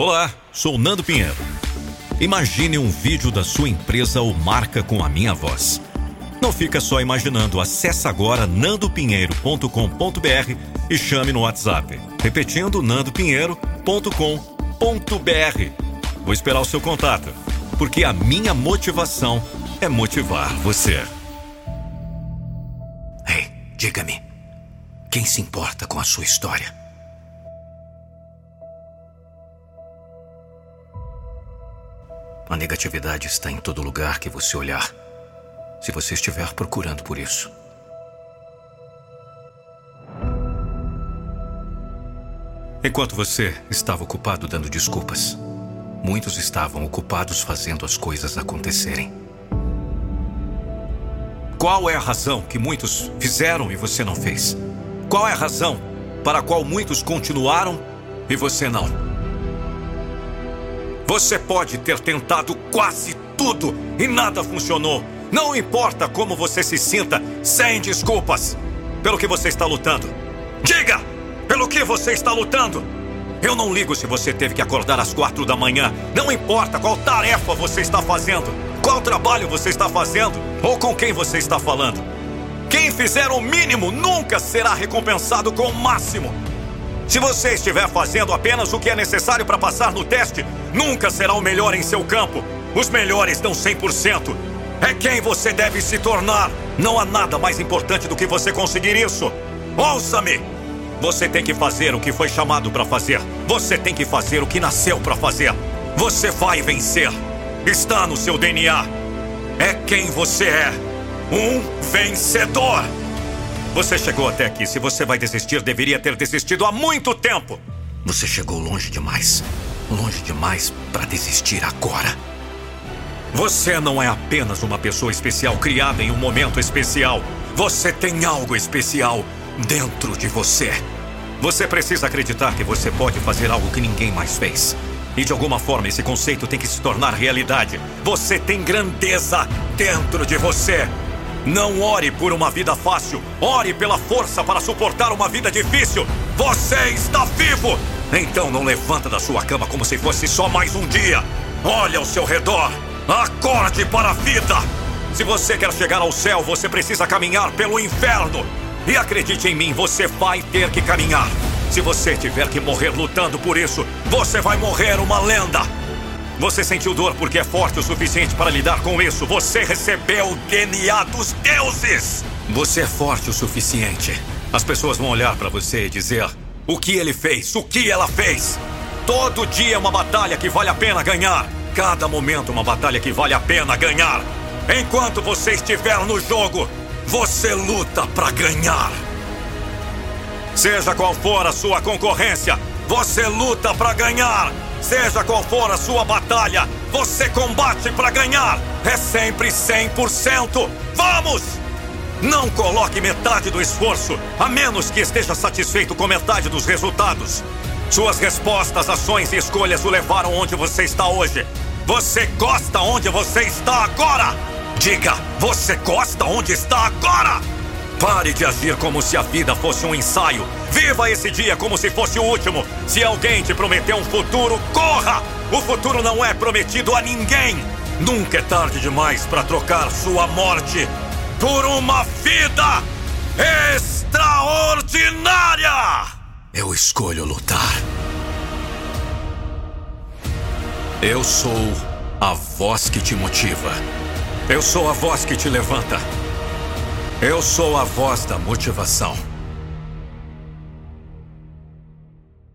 Olá, sou Nando Pinheiro. Imagine um vídeo da sua empresa ou marca com a minha voz. Não fica só imaginando, acesse agora nandopinheiro.com.br e chame no WhatsApp. Repetindo, nandopinheiro.com.br. Vou esperar o seu contato, porque a minha motivação é motivar você. Ei, diga-me, quem se importa com a sua história? A negatividade está em todo lugar que você olhar se você estiver procurando por isso. Enquanto você estava ocupado dando desculpas, muitos estavam ocupados fazendo as coisas acontecerem. Qual é a razão que muitos fizeram e você não fez? Qual é a razão para a qual muitos continuaram e você não? Você pode ter tentado quase tudo e nada funcionou. Não importa como você se sinta, sem desculpas, pelo que você está lutando. Diga! Pelo que você está lutando? Eu não ligo se você teve que acordar às quatro da manhã. Não importa qual tarefa você está fazendo, qual trabalho você está fazendo ou com quem você está falando. Quem fizer o mínimo nunca será recompensado com o máximo. Se você estiver fazendo apenas o que é necessário para passar no teste, nunca será o melhor em seu campo. Os melhores dão 100%. É quem você deve se tornar. Não há nada mais importante do que você conseguir isso. Ouça-me! Você tem que fazer o que foi chamado para fazer. Você tem que fazer o que nasceu para fazer. Você vai vencer. Está no seu DNA. É quem você é. Um vencedor. Você chegou até aqui. Se você vai desistir, deveria ter desistido há muito tempo. Você chegou longe demais. Longe demais para desistir agora. Você não é apenas uma pessoa especial criada em um momento especial. Você tem algo especial dentro de você. Você precisa acreditar que você pode fazer algo que ninguém mais fez. E de alguma forma esse conceito tem que se tornar realidade. Você tem grandeza dentro de você. Não ore por uma vida fácil. Ore pela força para suportar uma vida difícil. Você está vivo! Então não levanta da sua cama como se fosse só mais um dia. Olhe ao seu redor. Acorde para a vida! Se você quer chegar ao céu, você precisa caminhar pelo inferno. E acredite em mim, você vai ter que caminhar. Se você tiver que morrer lutando por isso, você vai morrer uma lenda. Você sentiu dor porque é forte o suficiente para lidar com isso. Você recebeu o DNA dos deuses. Você é forte o suficiente. As pessoas vão olhar para você e dizer: o que ele fez, o que ela fez. Todo dia é uma batalha que vale a pena ganhar. Cada momento uma batalha que vale a pena ganhar. Enquanto você estiver no jogo, você luta para ganhar. Seja qual for a sua concorrência, você luta para ganhar. Seja qual for a sua batalha, você combate para ganhar. É sempre 100%. Vamos! Não coloque metade do esforço, a menos que esteja satisfeito com metade dos resultados. Suas respostas, ações e escolhas o levaram onde você está hoje. Você gosta onde você está agora? Diga, você gosta onde está agora? Pare de agir como se a vida fosse um ensaio. Viva esse dia como se fosse o último. Se alguém te prometeu um futuro, corra! O futuro não é prometido a ninguém. Nunca é tarde demais para trocar sua morte por uma vida extraordinária! Eu escolho lutar. Eu sou a voz que te motiva. Eu sou a voz que te levanta. Eu sou a voz da motivação.